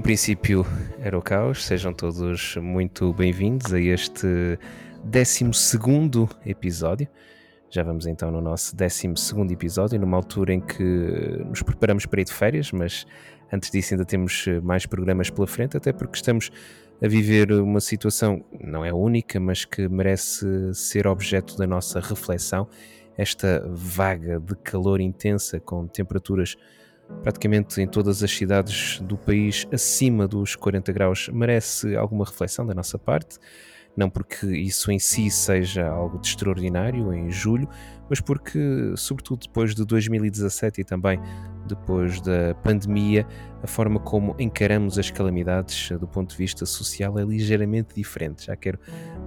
No princípio era o caos, sejam todos muito bem-vindos a este 12 episódio. Já vamos então no nosso 12 episódio, numa altura em que nos preparamos para ir de férias, mas antes disso ainda temos mais programas pela frente, até porque estamos a viver uma situação, não é única, mas que merece ser objeto da nossa reflexão. Esta vaga de calor intensa com temperaturas praticamente em todas as cidades do país acima dos 40 graus merece alguma reflexão da nossa parte. Não porque isso em si seja algo de extraordinário em julho, mas porque, sobretudo depois de 2017 e também depois da pandemia, a forma como encaramos as calamidades do ponto de vista social é ligeiramente diferente. Já quero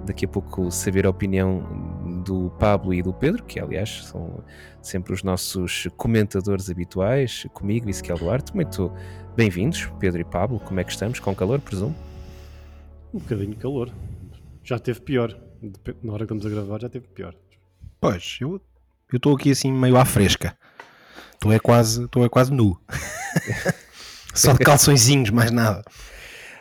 daqui a pouco saber a opinião do Pablo e do Pedro, que aliás são sempre os nossos comentadores habituais, comigo e Ezequiel Duarte. Muito bem-vindos, Pedro e Pablo. Como é que estamos? Com calor, presumo? Um bocadinho de calor. Já teve pior. Na hora que estamos a gravar, já teve pior. Pois, eu estou aqui assim meio à fresca. Tu é quase, tu é quase nu. Só de calçõezinhos, mais nada.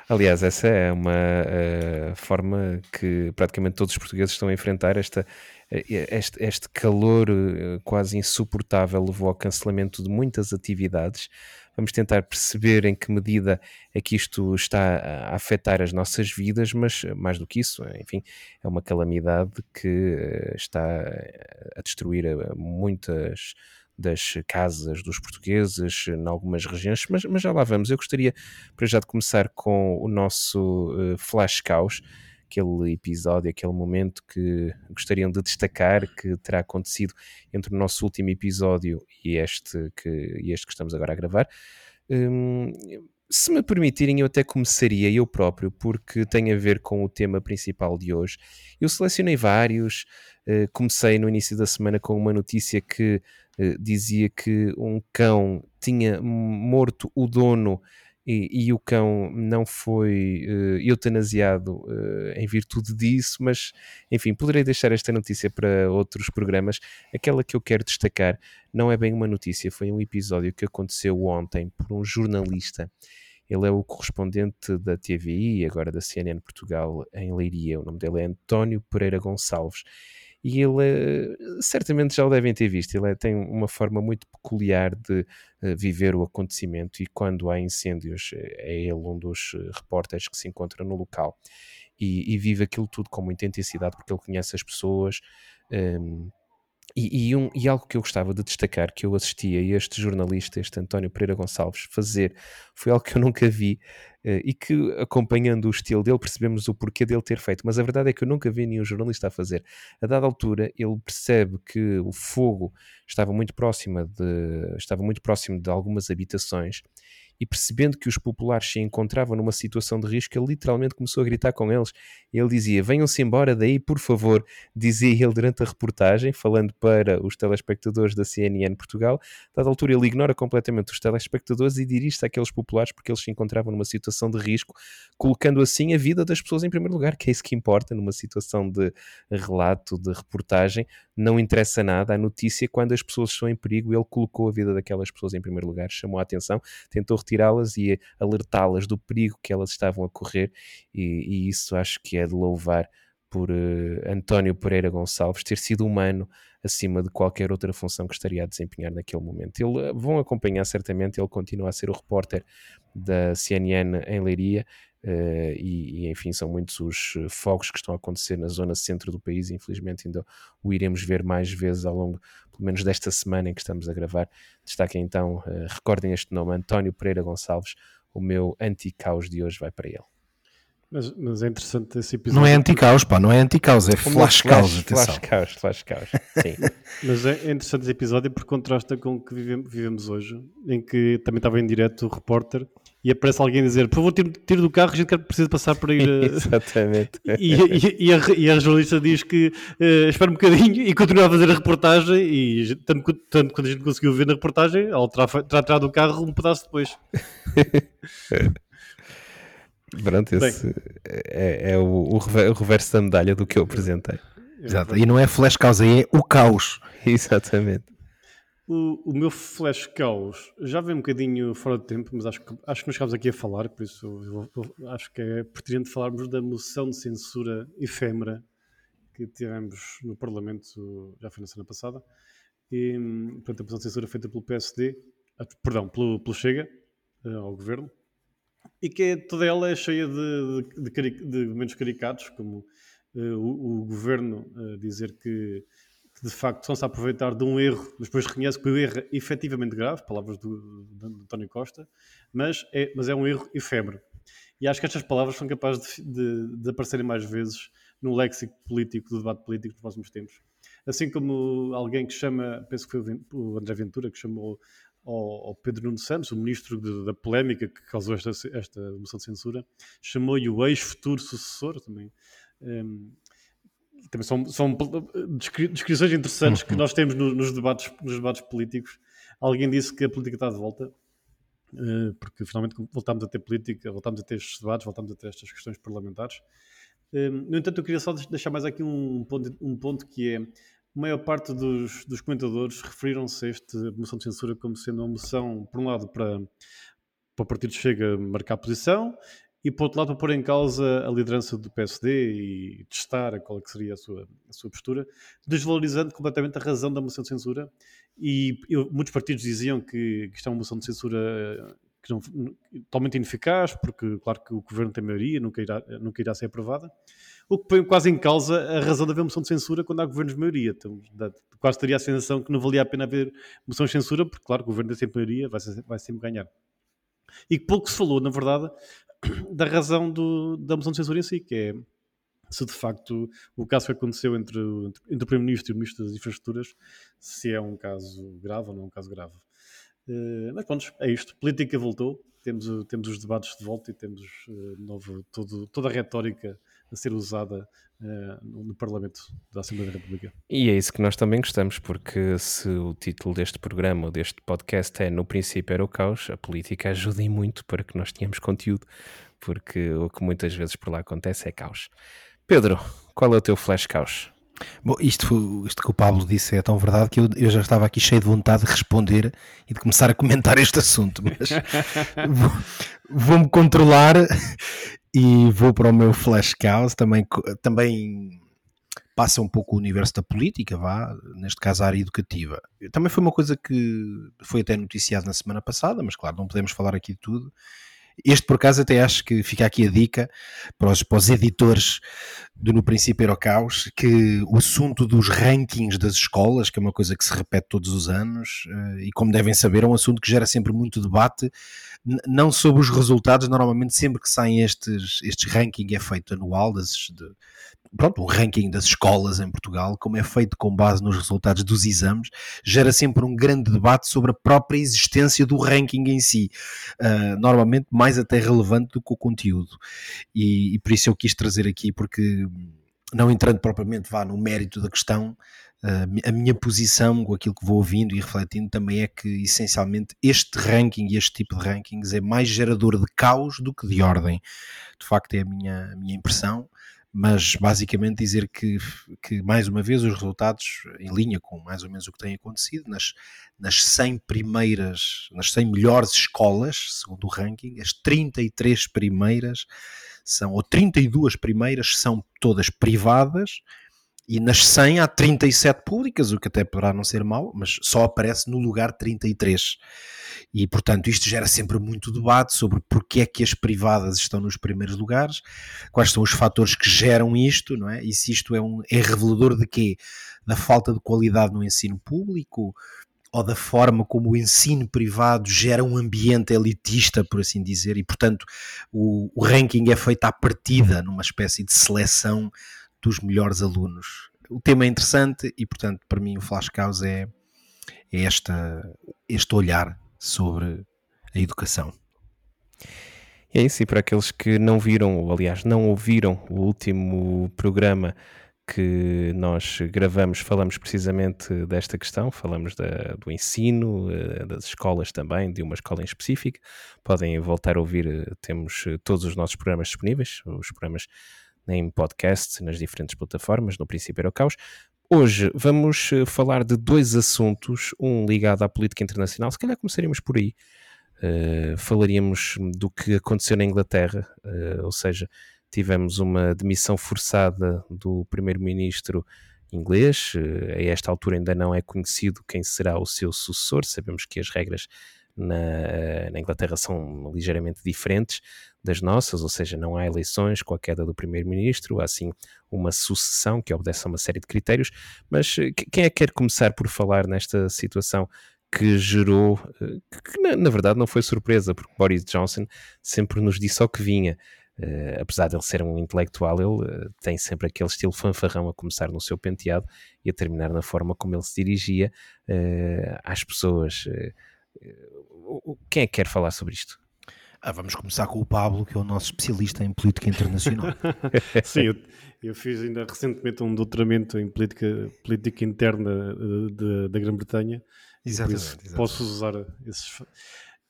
Aliás, essa é uma uh, forma que praticamente todos os portugueses estão a enfrentar. Esta, eh, este, este calor uh, quase insuportável levou ao cancelamento de muitas atividades. Vamos tentar perceber em que medida é que isto está a afetar as nossas vidas, mas mais do que isso, enfim, é uma calamidade que uh, está a destruir muitas das casas dos portugueses em algumas regiões, mas, mas já lá vamos. Eu gostaria, para já, de começar com o nosso uh, Flash Caos, aquele episódio, aquele momento que gostariam de destacar que terá acontecido entre o nosso último episódio e este que, e este que estamos agora a gravar. Um, se me permitirem, eu até começaria eu próprio, porque tem a ver com o tema principal de hoje. Eu selecionei vários, uh, comecei no início da semana com uma notícia que uh, dizia que um cão tinha morto o dono e, e o cão não foi uh, eutanasiado uh, em virtude disso, mas enfim, poderei deixar esta notícia para outros programas. Aquela que eu quero destacar não é bem uma notícia, foi um episódio que aconteceu ontem por um jornalista. Ele é o correspondente da TVI, agora da CNN Portugal, em Leiria. O nome dele é António Pereira Gonçalves e ele eh, certamente já o devem ter visto. Ele é, tem uma forma muito peculiar de uh, viver o acontecimento e quando há incêndios eh, é ele um dos repórteres que se encontra no local e, e vive aquilo tudo com muita intensidade porque ele conhece as pessoas. Um, ehm, e, e, um, e, algo que eu gostava de destacar, que eu assisti a este jornalista, este António Pereira Gonçalves, fazer, foi algo que eu nunca vi uh, e que, acompanhando o estilo dele, percebemos o porquê dele ter feito. Mas a verdade é que eu nunca vi nenhum jornalista a fazer. A dada altura, ele percebe que o fogo estava muito próximo de, estava muito próximo de algumas habitações e percebendo que os populares se encontravam numa situação de risco, ele literalmente começou a gritar com eles. Ele dizia: Venham-se embora daí, por favor, dizia ele durante a reportagem, falando para os telespectadores da CNN Portugal. Dada altura, ele ignora completamente os telespectadores e dirige-se àqueles populares porque eles se encontravam numa situação de risco, colocando assim a vida das pessoas em primeiro lugar, que é isso que importa numa situação de relato, de reportagem. Não interessa nada a notícia quando as pessoas estão em perigo. Ele colocou a vida daquelas pessoas em primeiro lugar, chamou a atenção, tentou retirar retirá-las e alertá-las do perigo que elas estavam a correr, e, e isso acho que é de louvar por uh, António Pereira Gonçalves ter sido humano acima de qualquer outra função que estaria a desempenhar naquele momento. Ele, uh, vão acompanhar certamente, ele continua a ser o repórter da CNN em Leiria, Uh, e, e, enfim, são muitos os fogos que estão a acontecer na zona centro do país. Infelizmente, ainda o iremos ver mais vezes ao longo, pelo menos desta semana em que estamos a gravar. Destaquem então, uh, recordem este nome: António Pereira Gonçalves. O meu anti-caos de hoje vai para ele. Mas, mas, é interessante esse episódio. Não é anti-caos, pá, não é anti-caos, é flash-caos. Flash-caos, flash-caos, sim. mas é interessante esse episódio porque contrasta com o que vivemos hoje, em que também estava em direto o repórter e aparece alguém a dizer, por favor, tire do carro, a gente precisa passar para ir. Exatamente. E, e, e, a, e, a, jornalista diz que uh, espera um bocadinho e continua a fazer a reportagem. E tanto, tanto quando a gente conseguiu ver na reportagem, ela terá, terá tirado do carro um pedaço depois. Pronto, esse é, é o, o, reverso da medalha do que eu apresentei. Exato. E não é flash causa, é o caos. Exatamente. O, o meu flash caos já vem um bocadinho fora de tempo, mas acho que, acho que nos chegámos aqui a falar, por isso eu, eu, acho que é pertinente falarmos da moção de censura efêmera que tivemos no Parlamento, já foi na semana passada, e, portanto, a moção de censura feita pelo PSD, ah, perdão, pelo, pelo Chega, eh, ao Governo, e que é, toda ela é cheia de, de, de, de momentos caricatos, como uh, o, o, Governo uh, dizer que, que, de facto estão-se a aproveitar de um erro, mas depois reconhece que o erro é efetivamente grave, palavras do, do, do António Costa, mas é, mas é um erro efêmero. E acho que estas palavras são capazes de, de aparecerem mais vezes no léxico político, do debate político nos próximos tempos. Assim como alguém que chama, penso que foi o André Ventura, que chamou ao, ao Pedro Nuno Santos, o ministro de, da polémica que causou esta, esta moção de censura, chamou-lhe o ex-futuro sucessor também. Um, também são, são descrições interessantes que nós temos no, nos, debates, nos debates políticos. Alguém disse que a política está de volta, uh, porque finalmente voltámos a ter política, voltámos a ter estes debates, voltámos a ter estas questões parlamentares. No entanto, eu queria só deixar mais aqui um ponto, um ponto que é a maior parte dos, dos comentadores referiram-se a esta moção de censura como sendo uma moção, por um lado, para, para o Partido Chega marcar posição e, por outro lado, para pôr em causa a liderança do PSD e testar qual é que seria a sua, a sua postura, desvalorizando completamente a razão da moção de censura. E eu, muitos partidos diziam que, que isto é uma moção de censura que não, totalmente ineficaz, porque, claro, que o governo tem maioria, nunca irá, nunca irá ser aprovada o que põe quase em causa a razão de haver moção de censura quando há governos de maioria. Então, quase teria a sensação que não valia a pena haver moção de censura, porque, claro, o governo tem sempre maioria, vai, vai sempre ganhar. E pouco se falou, na verdade, da razão do, da moção de censura em si, que é se de facto o caso que aconteceu entre, entre o Primeiro-Ministro e o Ministro das Infraestruturas, se é um caso grave ou não é um caso grave. Uh, mas pronto, é isto. Política voltou, temos, temos os debates de volta e temos uh, novo, todo, toda a retórica a ser usada uh, no Parlamento da Assembleia da República. E é isso que nós também gostamos, porque se o título deste programa deste podcast é No princípio era o caos, a política ajuda muito para que nós tenhamos conteúdo, porque o que muitas vezes por lá acontece é caos. Pedro, qual é o teu flash caos? Bom, isto, isto que o Pablo disse é tão verdade que eu, eu já estava aqui cheio de vontade de responder e de começar a comentar este assunto, mas vou-me controlar e vou para o meu flash caos, também, também passa um pouco o universo da política, vá, neste caso a área educativa. Também foi uma coisa que foi até noticiado na semana passada, mas claro, não podemos falar aqui de tudo. Este, por acaso, até acho que fica aqui a dica para os, para os editores do No Princípio Era o Caos, que o assunto dos rankings das escolas, que é uma coisa que se repete todos os anos, eh, e como devem saber, é um assunto que gera sempre muito debate, não sobre os resultados, normalmente sempre que saem estes, estes rankings é feito anual, das, de, pronto, um ranking das escolas em Portugal, como é feito com base nos resultados dos exames, gera sempre um grande debate sobre a própria existência do ranking em si, uh, normalmente mais até relevante do que o conteúdo. E, e por isso eu quis trazer aqui, porque não entrando propriamente vá no mérito da questão, a minha posição com aquilo que vou ouvindo e refletindo também é que essencialmente este ranking e este tipo de rankings é mais gerador de caos do que de ordem. De facto, é a minha, a minha impressão mas basicamente dizer que, que, mais uma vez, os resultados em linha com mais ou menos o que tem acontecido nas, nas 100 primeiras, nas 100 melhores escolas, segundo o ranking, as 33 primeiras são, ou 32 primeiras são todas privadas, e nas 100 há 37 públicas, o que até poderá não ser mau, mas só aparece no lugar 33. E, portanto, isto gera sempre muito debate sobre porque é que as privadas estão nos primeiros lugares, quais são os fatores que geram isto, não é? E se isto é, um, é revelador de quê? Da falta de qualidade no ensino público, ou da forma como o ensino privado gera um ambiente elitista, por assim dizer, e portanto o, o ranking é feito à partida, numa espécie de seleção dos melhores alunos. O tema é interessante e, portanto, para mim o Flash Cause é, é esta, este olhar sobre a educação. E é isso, e para aqueles que não viram, ou aliás não ouviram o último programa que nós gravamos, falamos precisamente desta questão, falamos da, do ensino, eh, das escolas também, de uma escola em específico. Podem voltar a ouvir, eh, temos eh, todos os nossos programas disponíveis, os programas em podcast, nas diferentes plataformas, no princípio era o caos. hoje vamos eh, falar de dois assuntos, um ligado à política internacional, se calhar começaríamos por aí. Uh, falaríamos do que aconteceu na Inglaterra, uh, ou seja, tivemos uma demissão forçada do primeiro-ministro inglês. Uh, a esta altura ainda não é conhecido quem será o seu sucessor. Sabemos que as regras na, na, Inglaterra são ligeiramente diferentes das nossas, ou seja, não há eleições com a queda do primeiro-ministro, há sim uma sucessão que obedece a uma série de critérios. Mas eh, quem é que quer começar por falar nesta situação que gerou, eh, que na, na verdade não foi surpresa, porque Boris Johnson sempre nos disse ao que vinha. Uh, apesar de ele ser um intelectual, ele uh, tem sempre aquele estilo fanfarrão a começar no seu penteado e a terminar na forma como ele se dirigia uh, às pessoas quem é que quer falar sobre isto? Ah, vamos começar com o Pablo, que é o nosso especialista em política internacional. Sim, eu, eu, fiz ainda recentemente um doutoramento em política, política interna da Grã-Bretanha. Exatamente, exatamente, Posso usar esses.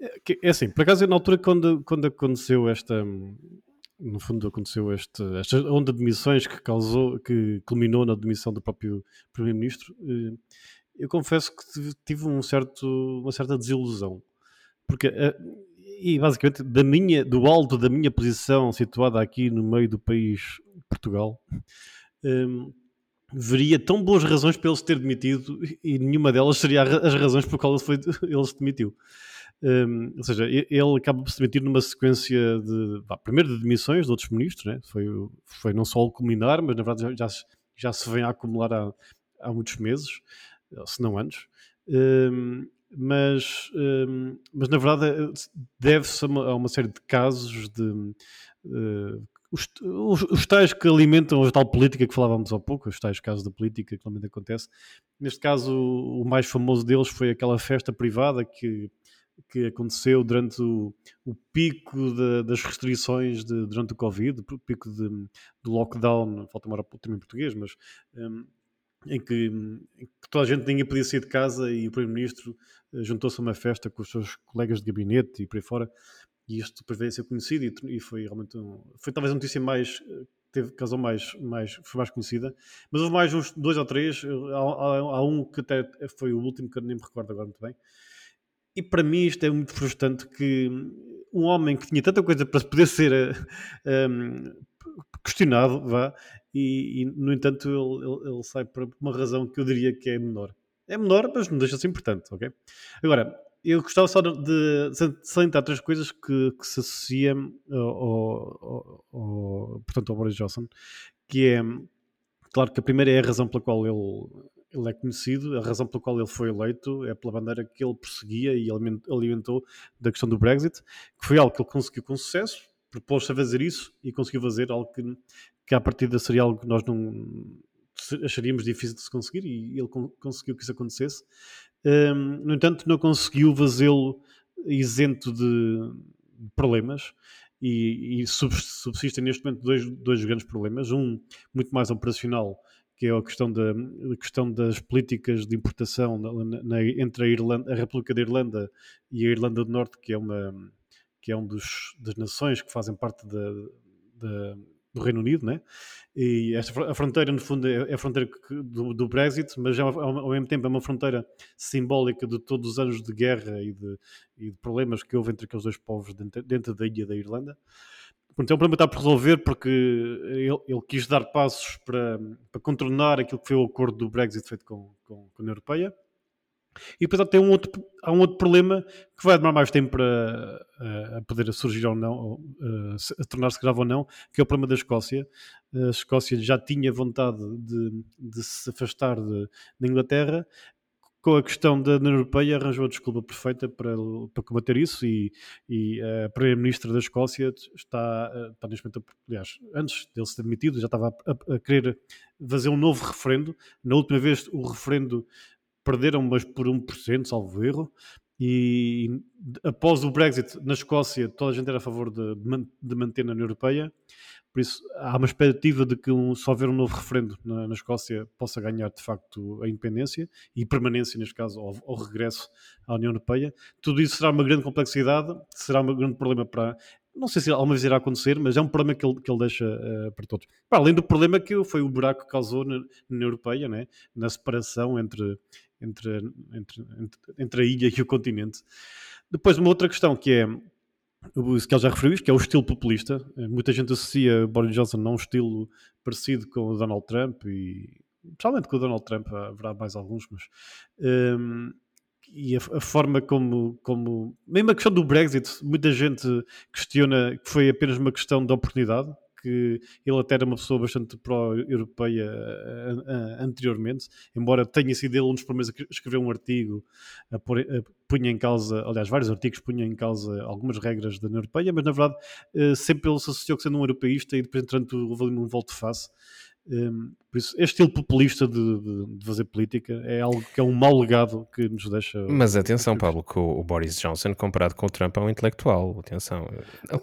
É, é assim, por acaso, na altura, quando, quando aconteceu esta. No fundo, aconteceu este, esta onda de demissões que causou, que culminou na demissão do próprio Primeiro-Ministro. Eh, eu confesso que tive um certo, uma certa desilusão porque, uh, e basicamente, da minha, do alto da minha posição situada aqui no meio do país Portugal, um, ehm, veria tão boas razões para ele se ter demitido e nenhuma delas seria as razões por qual ele, foi, ele se demitiu. Um, ehm, ou seja, ele acaba por se demitir numa sequência de, bah, primeiro de demissões de outros ministros, né? foi, foi não só o culminar, mas na verdade já, já, já se vem a acumular há, há muitos meses, se não anos. Um, mas, um, mas na verdade deve-se a, a, uma série de casos de uh, os, os, tais que alimentam a tal política que falávamos há pouco, os tais casos da política que realmente acontece. Neste caso, o, o mais famoso deles foi aquela festa privada que, que aconteceu durante o, o pico de, das restrições de, durante o Covid, o pico de, do lockdown, falta uma hora termo em português, mas um, em que, em que, toda a gente ninguém podia sair de casa e o Primeiro-Ministro eh, juntou-se a uma festa com os seus colegas de gabinete e por aí fora, e isto depois veio a ser conhecido e, e foi realmente um, foi talvez a notícia mais eh, teve, causou mais, mais, foi mais conhecida, mas houve mais uns dois ou três, há, há, há, um que até foi o último que eu nem me recordo agora muito bem, e para mim isto é muito frustrante que um homem que tinha tanta coisa para poder ser um, eh, questionado, vá, e, e no entanto ele, ele, ele, sai por uma razão que eu diria que é menor. É menor, mas não deixa de ser importante, ok? Agora, eu gostava só de salientar três coisas que, que se associam ao, ao, ao, portanto, ao Boris Johnson, que é, claro que a primeira é a razão pela qual ele, ele é conhecido, a razão pela qual ele foi eleito é pela bandeira que ele perseguia e alimentou da questão do Brexit, que foi algo que ele conseguiu com sucesso, propôs-se a fazer isso e conseguiu fazer algo que, que à partida seria algo que nós não acharíamos difícil de se conseguir e ele conseguiu que isso acontecesse. Um, no entanto, não conseguiu fazê-lo isento de problemas e, e subsistem neste momento dois, dois grandes problemas. Um muito mais operacional, que é a questão, da, a questão das políticas de importação na, na, entre a, Irlanda, a República da Irlanda e a Irlanda do Norte, que é uma que é um dos das nações que fazem parte da, da do Reino Unido, né? E esta, a fronteira, no fundo, é, é a fronteira do, do, Brexit, mas é ao mesmo tempo é uma fronteira simbólica de todos os anos de guerra e de, e de problemas que houve entre aqueles dois povos dentro, dentro da ilha da Irlanda. Portanto, é um problema que está por resolver porque ele, ele quis dar passos para, para contornar aquilo que foi o acordo do Brexit feito com, com, com a União Europeia. E depois há um outro, há um outro problema que vai demorar mais tempo para a poder surgir ou não, ou, a tornar-se grave ou não, que é o problema da Escócia. A Escócia já tinha vontade de, de se afastar da Inglaterra, com a questão da União Europeia arranjou a desculpa perfeita para, para combater isso e, e a Primeira-Ministra da Escócia está, está neste momento, aliás, antes dele ser demitido, já estava a, a, a, querer fazer um novo referendo. Na última vez o referendo perderam, mas por 1%, salvo erro. E após o Brexit na Escócia, toda a gente era a favor de, de manter na União Europeia. Por isso, há uma expectativa de que, um, se houver um novo referendo na, na, Escócia, possa ganhar de facto a independência e permanência, neste caso, ao, regresso à União Europeia. Tudo isso será uma grande complexidade, será um grande problema para, não sei se alguma vez irá acontecer, mas é um problema que ele, que ele deixa uh, para todos. Para além do problema que foi o buraco que causou na, na Europeia, né? na separação entre, entre, entre, entre, a ilha e o continente. Depois, uma outra questão que é o que ele já referiu, que é o estilo populista. Eh, muita gente associa Boris Johnson a um estilo parecido com o Donald Trump e principalmente com o Donald Trump haverá mais alguns, mas um, ehm, e a, a, forma como, como mesmo a questão do Brexit, muita gente questiona que foi apenas uma questão de oportunidade, que ele até era uma pessoa bastante pró-europeia anteriormente, embora tenha sido ele um dos primeiros a escrever um artigo, a pôr, a, punha em causa, aliás, vários artigos punham em causa algumas regras da União Europeia, mas na verdade eh, sempre ele se associou que sendo um europeísta e depois, entretanto, houve um volte-face um, por isso, este estilo populista de, de, de, fazer política é algo que é um mau legado que nos deixa. Mas atenção, Pablo, que o, o, Boris Johnson, comparado com o Trump, é um intelectual. Atenção.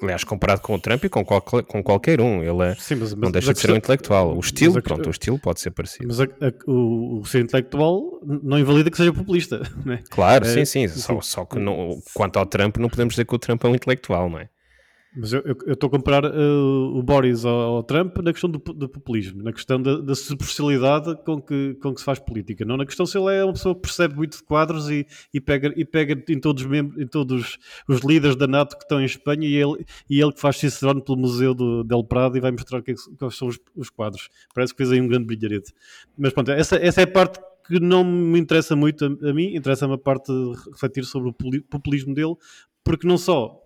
Aliás, comparado com o Trump e com, qual, com qualquer um, ele é, Sim, mas, mas, não deixa de ser um intelectual. O estilo, a, pronto, o estilo pode ser parecido. Mas a, o, o, ser intelectual não invalida que seja populista, né? Claro, é, sim, sim. Só, só que não, quanto ao Trump, não podemos dizer que o Trump é um intelectual, não é? Mas eu estou a comparar uh, o Boris ao, ao, Trump na questão do, do populismo, na questão da, da, superficialidade com que, com que se faz política, não na questão se ele é uma pessoa que percebe muito de quadros e, e, pega, e pega em todos, os membros, em todos os líderes da NATO que estão em Espanha e ele, e ele que faz Cicerone pelo Museu do, Del Prado e vai mostrar que, é quais são os, os, quadros. Parece que fez aí um grande brilharete. Mas pronto, essa, essa é a parte que não me interessa muito a, a mim, interessa-me a parte de refletir sobre o populismo dele, porque não só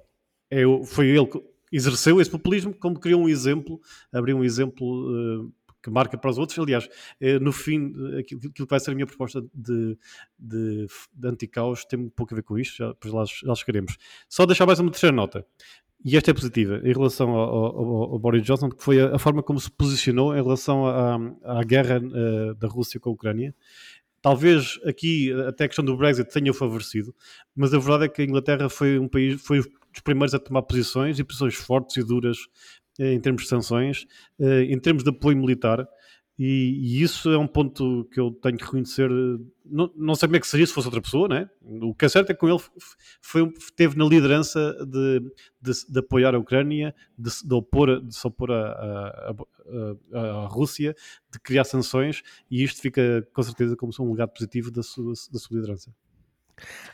é, foi ele que exerceu esse populismo, como criou um exemplo, abriu um exemplo uh, que marca para os outros. Aliás, uh, no fim, aquilo, aquilo, que vai ser a minha proposta de, de, de anti-caos tem pouco a ver com isto, já, depois lá, lá chegaremos. Só deixar mais uma terceira nota. E esta é positiva em relação ao, ao, ao Boris Johnson, que foi a, a, forma como se posicionou em relação à, à guerra uh, da Rússia com a Ucrânia. Talvez aqui até a questão do Brexit tenha favorecido, mas a verdade é que a Inglaterra foi um país, foi dos primeiros a tomar posições e posições fortes e duras eh, em termos de sanções, eh, em termos de apoio militar. E, e, isso é um ponto que eu tenho que reconhecer. Não, não sei como é que seria se fosse outra pessoa, né? O que é certo é que com ele foi, teve na liderança de, de, de apoiar a Ucrânia, de, de, opor, de se opor à Rússia, de criar sanções, e isto fica com certeza como um legado positivo da sua, da sua liderança.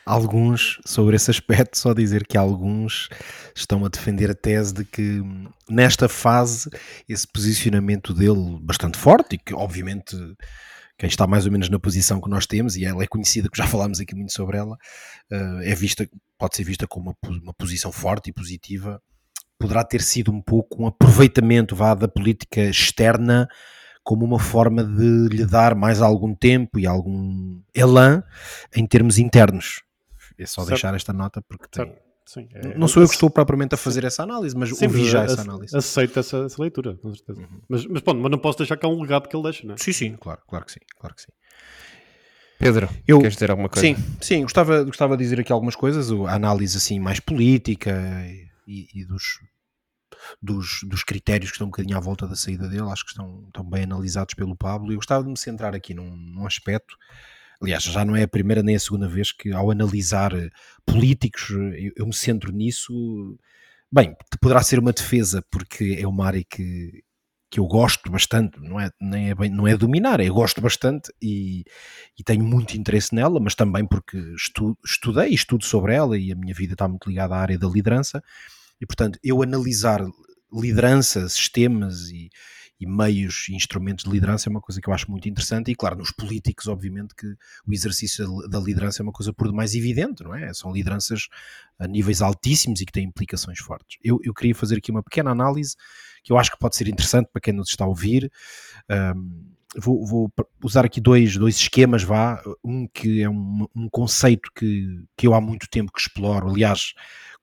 Alguns, sobre esse aspecto, só dizer que alguns estão a defender a tese de que nesta fase esse posicionamento dele bastante forte e que obviamente quem está mais ou menos na posição que nós temos, e ela é conhecida, que já falámos aqui muito sobre ela, eh, é vista, pode ser vista como uma, uma posição forte e positiva, poderá ter sido um pouco um aproveitamento vá, da política externa como uma forma de lhe dar mais algum tempo e algum elan em termos internos. É só certo. deixar esta nota porque tem... Sim, é, não sou eu que estou propriamente a fazer sim. essa análise, mas sim, ouvi já essa análise. Aceito essa, essa leitura, com certeza. Uhum. Mas, mas, bom, mas não posso deixar cá um legado que ele deixa, não é? Sim, sim, claro, claro que sim, claro que sim. Pedro, eu, queres dizer alguma coisa? Sim, sim, gostava, gostava de dizer aqui algumas coisas, a análise assim mais política e, e dos, dos, dos critérios que estão um bocadinho à volta da saída dele, acho que estão, estão bem analisados pelo Pablo. Eu gostava de me centrar aqui num, num aspecto aliás, já não é a primeira nem a segunda vez que ao analisar eh, políticos eu, eu, me centro nisso. Bem, poderá ser uma defesa porque é uma área que, que eu gosto bastante, não é, nem é bem, não é dominar, é eu gosto bastante e, e tenho muito interesse nela, mas também porque estu, estudei e estudo sobre ela e a minha vida está muito ligada à área da liderança e, portanto, eu analisar liderança, sistemas e, e meios e instrumentos de liderança é uma coisa que eu acho muito interessante e claro, nos políticos obviamente que o exercício da liderança é uma coisa por demais evidente, não é? São lideranças a níveis altíssimos e que têm implicações fortes. Eu, eu queria fazer aqui uma pequena análise que eu acho que pode ser interessante para quem nos está a ouvir. Um, vou, vou, usar aqui dois, dois esquemas, vá. Um que é um, um conceito que, que eu há muito tempo que exploro, aliás,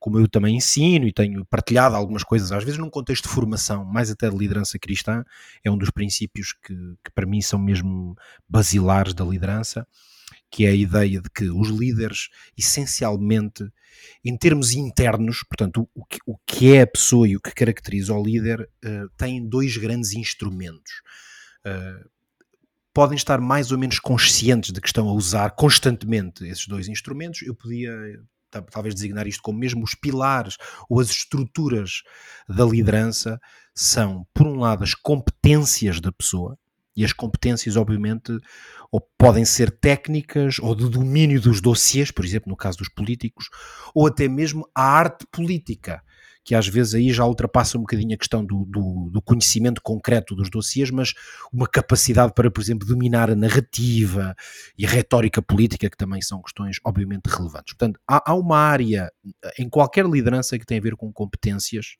como eu também ensino e tenho partilhado algumas coisas, às vezes num contexto de formação, mais até de liderança cristã, é um dos princípios que, que para mim são mesmo basilares da liderança, que é a ideia de que os líderes, essencialmente, em termos internos, portanto, o, que, o que é a pessoa e o que caracteriza o líder, uh, têm dois grandes instrumentos. Uh, podem estar mais ou menos conscientes de que estão a usar constantemente esses dois instrumentos. Eu podia talvez designar isto como mesmo os pilares ou as estruturas da liderança são, por um lado, as competências da pessoa, e as competências, obviamente, ou podem ser técnicas ou de domínio dos dossiês, por exemplo, no caso dos políticos, ou até mesmo a arte política, que às vezes aí já ultrapassa um bocadinho a questão do, do, do conhecimento concreto dos dossiês, mas uma capacidade para, por exemplo, dominar a narrativa e a retórica política, que também são questões obviamente relevantes. Portanto, há, há uma área em qualquer liderança que tem a ver com competências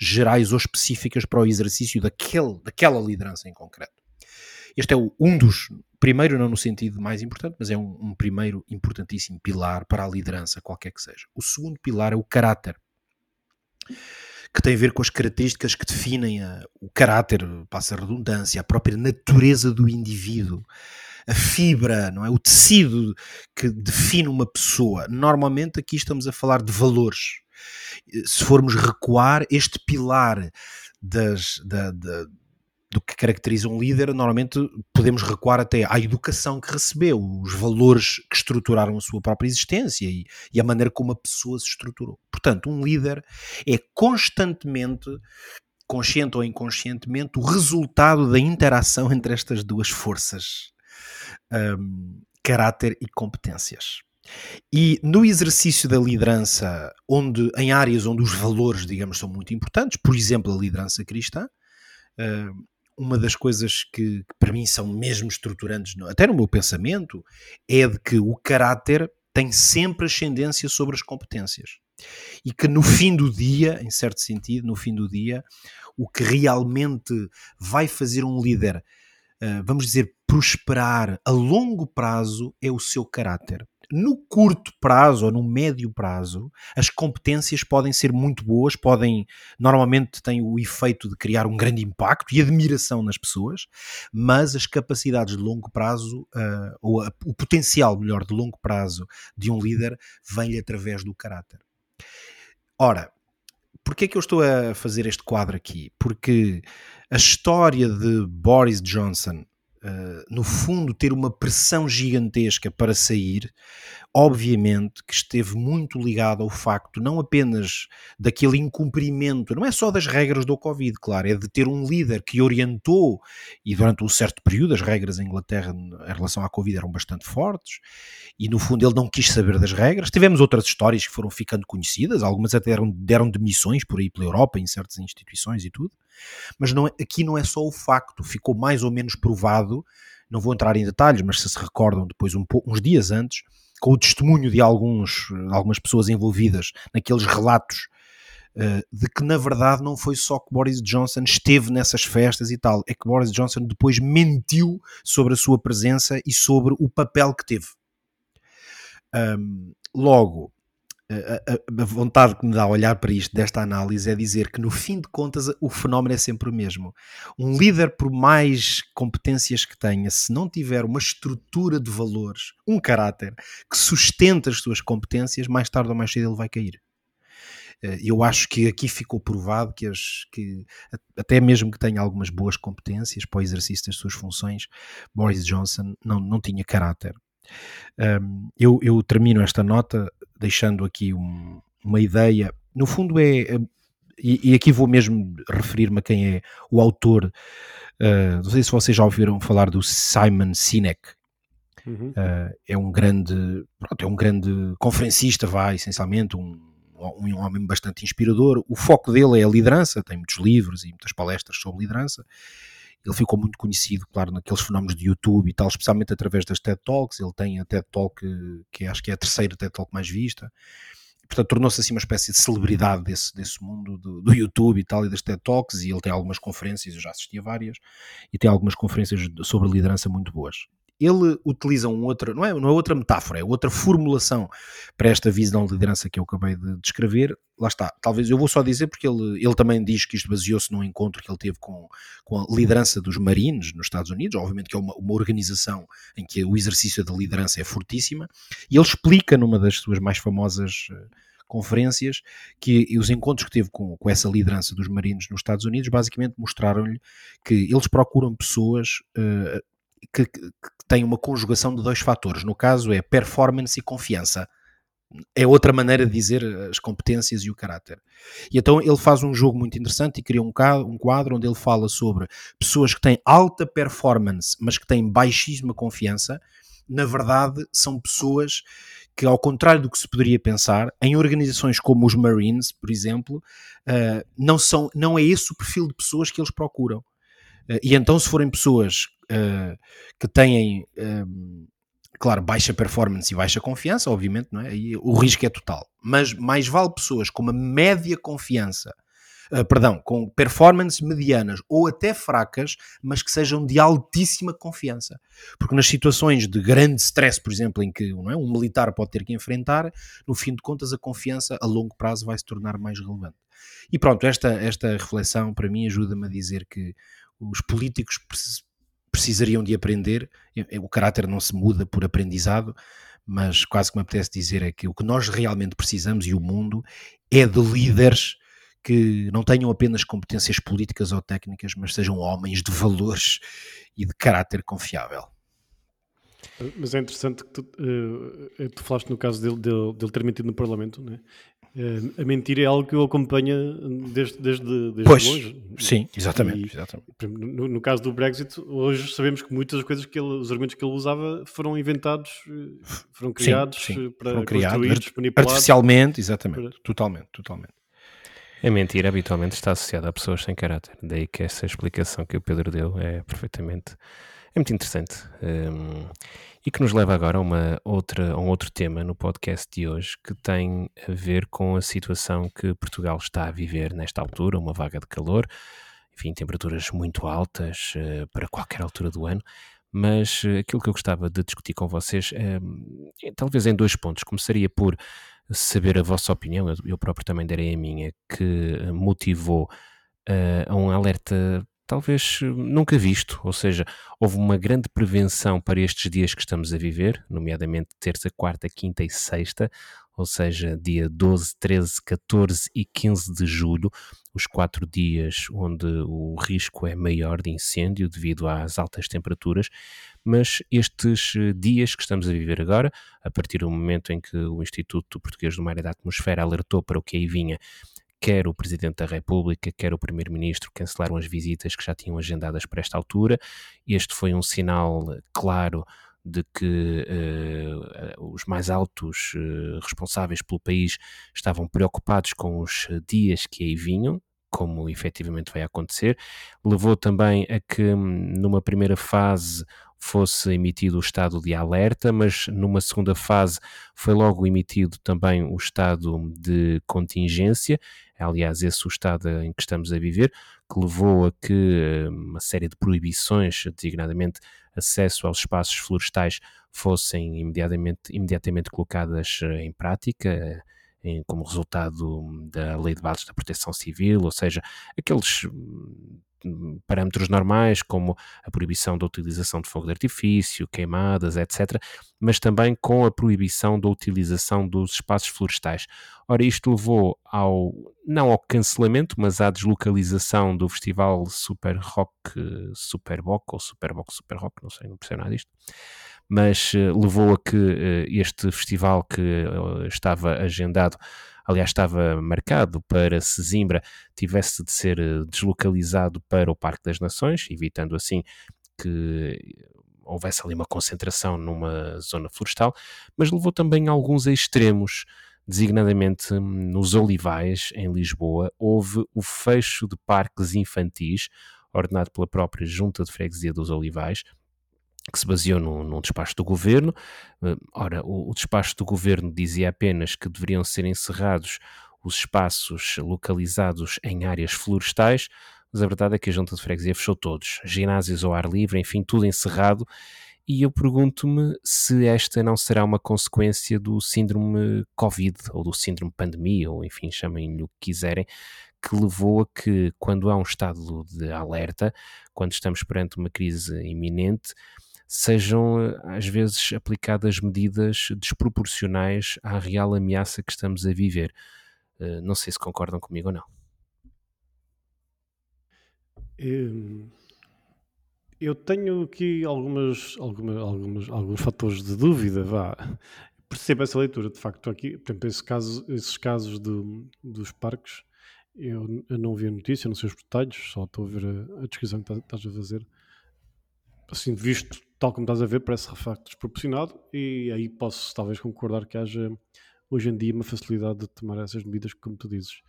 gerais ou específicas para o exercício daquele, daquela liderança em concreto. Este é o, um dos, primeiro não no sentido mais importante, mas é um, um primeiro importantíssimo pilar para a liderança, qualquer que seja. O segundo pilar é o caráter que tem a ver com as características que definem a, o caráter, passa a redundância, a própria natureza do indivíduo, a fibra, não é? o tecido que define uma pessoa. Normalmente aqui estamos a falar de valores. Se formos recuar, este pilar das, da, da, do que caracteriza um líder, normalmente podemos recuar até à educação que recebeu, os valores que estruturaram a sua própria existência e, e a maneira como a pessoa se estruturou. Portanto, um líder é constantemente, consciente ou inconscientemente, o resultado da interação entre estas duas forças, um, caráter e competências. E no exercício da liderança, onde em áreas onde os valores, digamos, são muito importantes, por exemplo, a liderança cristã, hum, uma das coisas que, que, para mim são mesmo estruturantes, até no meu pensamento, é de que o caráter tem sempre ascendência sobre as competências. E que no fim do dia, em certo sentido, no fim do dia, o que realmente vai fazer um líder, uh, vamos dizer, prosperar a longo prazo é o seu caráter no curto prazo ou no médio prazo, as competências podem ser muito boas, podem, normalmente têm o efeito de criar um grande impacto e admiração nas pessoas, mas as capacidades de longo prazo, uh, ou a, o potencial, melhor, de longo prazo de um líder, vem-lhe através do caráter. Ora, porquê é que eu estou a fazer este quadro aqui? Porque a história de Boris Johnson uh, no fundo, ter uma pressão gigantesca para sair, obviamente que esteve muito ligado ao facto não apenas daquele incumprimento, não é só das regras do Covid, claro, é de ter um líder que orientou, e durante um certo período as regras em Inglaterra em relação à Covid eram bastante fortes, e no fundo ele não quis saber das regras. Tivemos outras histórias que foram ficando conhecidas, algumas até deram, deram demissões por aí pela Europa, em certas instituições e tudo. Mas não é, aqui não é só o facto, ficou mais ou menos provado, não vou entrar em detalhes, mas se se recordam depois um, uns dias antes, com o testemunho de alguns, algumas pessoas envolvidas naqueles relatos uh, de que na verdade não foi só que Boris Johnson esteve nessas festas e tal, é que Boris Johnson depois mentiu sobre a sua presença e sobre o papel que teve. Um, logo, a, a, vontade que me dá a olhar para isto, desta análise, é dizer que no fim de contas o fenómeno é sempre o mesmo. Um líder, por mais competências que tenha, se não tiver uma estrutura de valores, um caráter que sustenta as suas competências, mais tarde ou mais cedo ele vai cair. Eh, eu acho que aqui ficou provado que, as, que até mesmo que tenha algumas boas competências para o exercício das suas funções, Boris Johnson não, não tinha caráter. Um, eu, eu, termino esta nota deixando aqui um, uma ideia. No fundo, é. é e, e aqui vou mesmo referir-me a quem é o autor. Uh, não sei se vocês já ouviram falar do Simon Sinek. Uhum. Uh, é um grande, pronto, é um grande conferencista, vai essencialmente um, um, homem bastante inspirador. O foco dele é a liderança, tem muitos livros e muitas palestras sobre liderança ele ficou muito conhecido, claro, naqueles fenómenos de YouTube e tal, especialmente através das TED Talks. Ele tem a TED Talk, que acho que é a terceira TED Talk mais vista. Portanto, tornou-se assim uma espécie de celebridade desse, desse mundo do, do, YouTube e tal, e das TED Talks. E ele tem algumas conferências, eu já assisti a várias, e tem algumas conferências sobre liderança muito boas ele utiliza um outro, não é, não é outra metáfora, é outra formulação para esta visão de liderança que eu acabei de descrever. Lá está, talvez eu vou só dizer porque ele, ele também diz que isto baseou-se num encontro que ele teve com, com a liderança dos marines nos Estados Unidos, obviamente que é uma, uma organização em que o exercício da liderança é fortíssima, e ele explica numa das suas mais famosas eh, conferências que os encontros que teve com, com essa liderança dos marinos nos Estados Unidos basicamente mostraram-lhe que eles procuram pessoas uh, que, que, tem uma conjugação de dois fatores. No caso é performance e confiança. é outra maneira de dizer as competências e o caráter. E então ele faz um jogo muito interessante e cria um quadro onde ele fala sobre pessoas que têm alta performance, mas que têm baixíssima confiança. Na verdade, são pessoas que, ao contrário do que se poderia pensar, em organizações como os Marines, por exemplo, uh, não, são, não é esse o perfil de pessoas que eles procuram. Uh, e então, se forem pessoas uh, que têm claro, baixa performance e baixa confiança, obviamente, não é? E o risco é total. Mas mais vale pessoas com uma média confiança, uh, perdão, com performance medianas ou até fracas, mas que sejam de altíssima confiança. Porque nas situações de grande stress, por exemplo, em que é, um militar pode ter que enfrentar, no fim de contas a confiança a longo prazo vai se tornar mais relevante. E pronto, esta, esta reflexão para mim ajuda-me a dizer que os políticos precisariam de aprender. O caráter não se muda por aprendizado, mas quase que me apetece dizer é que o que nós realmente precisamos e o mundo é de líderes que não tenham apenas competências políticas ou técnicas, mas sejam homens de valores e de caráter confiável. Mas é interessante que tu, uh, tu falaste no caso dele, dele, dele ter mentido no Parlamento, né? Uh, a mentira é algo que eu acompanho desde, desde, desde pois, longe. Sim, exatamente. E, exatamente. No, no, caso do Brexit, hoje sabemos que muitas das coisas que ele, os argumentos que ele usava foram inventados, eh, foram criados sim, sim. para foram criados, artificialmente, exatamente, para... totalmente, totalmente. A mentira habitualmente está associada a pessoas sem caráter, daí que essa explicação que o Pedro deu é perfeitamente, é muito interessante. Um, e que nos leva agora a, uma outra, a um outro tema no podcast de hoje que tem a ver com a situação que Portugal está a viver nesta altura, uma vaga de calor, enfim, temperaturas muito altas uh, para qualquer altura do ano. Mas uh, aquilo que eu gostava de discutir com vocês, uh, talvez em dois pontos. Começaria por saber a vossa opinião, eu, eu próprio também darei a minha, que motivou a um alerta talvez eh, nunca visto, ou seja, houve uma grande prevenção para estes dias que estamos a viver, nomeadamente terça, quarta, quinta e sexta, ou seja, dia 12, 13, 14 e 15 de julho, os quatro dias onde o risco é maior de incêndio devido às altas temperaturas, mas estes eh, dias que estamos a viver agora, a partir do momento em que o Instituto Português do Mar e da Atmosfera alertou para o que aí vinha quer o Presidente da República, quer o Primeiro-Ministro cancelaram as visitas que já tinham agendadas para esta altura. Este foi um sinal claro de que uh, os mais altos uh, responsáveis pelo país estavam preocupados com os dias que aí vinham, como efetivamente vai acontecer. Levou também a que, hum, numa primeira fase, fosse emitido o estado de alerta, mas numa segunda fase foi logo emitido também o estado de contingência, aliás, esse o estado em que estamos a viver, que levou a que eh, uma série de proibições, designadamente acesso aos espaços florestais, fossem imediatamente, imediatamente colocadas eh, em prática. Em, como resultado da Lei de Bases da Proteção Civil, ou seja, aqueles parâmetros normais, como a proibição da utilização de fogo de artifício, queimadas, etc., mas também com a proibição da utilização dos espaços florestais. Ora, isto levou ao, não ao cancelamento, mas à deslocalização do festival Super Rock, Superboc, ou Superboc Super Rock, não sei, não percebo nada disto, mas uh, levou a que uh, este festival que uh, estava agendado aliás estava marcado para Sesimbra, tivesse de ser eh, deslocalizado para o Parque das Nações, evitando assim que houvesse ali uma concentração numa zona florestal, mas levou também a alguns extremos, designadamente nos Olivais, em Lisboa, houve o fecho de parques infantis, ordenado pela própria Junta de Freguesia dos Olivais, que se baseou num, num, despacho do governo. Eh, ora, o, o, despacho do governo dizia apenas que deveriam ser encerrados os espaços localizados em áreas florestais, mas a verdade é que a junta de freguesia fechou todos, ginásios ao ar livre, enfim, tudo encerrado. E eu pergunto-me se esta não será uma consequência do síndrome Covid ou do síndrome pandemia, ou enfim, chamem-lhe o que quiserem, que levou a que, quando há um estado de alerta, quando estamos perante uma crise iminente, sejam eh, às vezes aplicadas medidas desproporcionais à real ameaça que estamos a viver. Uh, não sei se concordam comigo ou não. Eu tenho aqui algumas, algumas, algumas, alguns fatores de dúvida, vá. percebo essa leitura, de facto, aqui, por exemplo, esse caso, esses casos de, dos parques, eu, eu, não vi a notícia, não sei os detalhes, só estou a ver a, a descrição que estás a fazer. Assim, visto tal como estás a ver, parece de facto desproporcionado e aí posso talvez concordar que haja hoje em dia uma facilidade de tomar essas medidas, como tu dizes.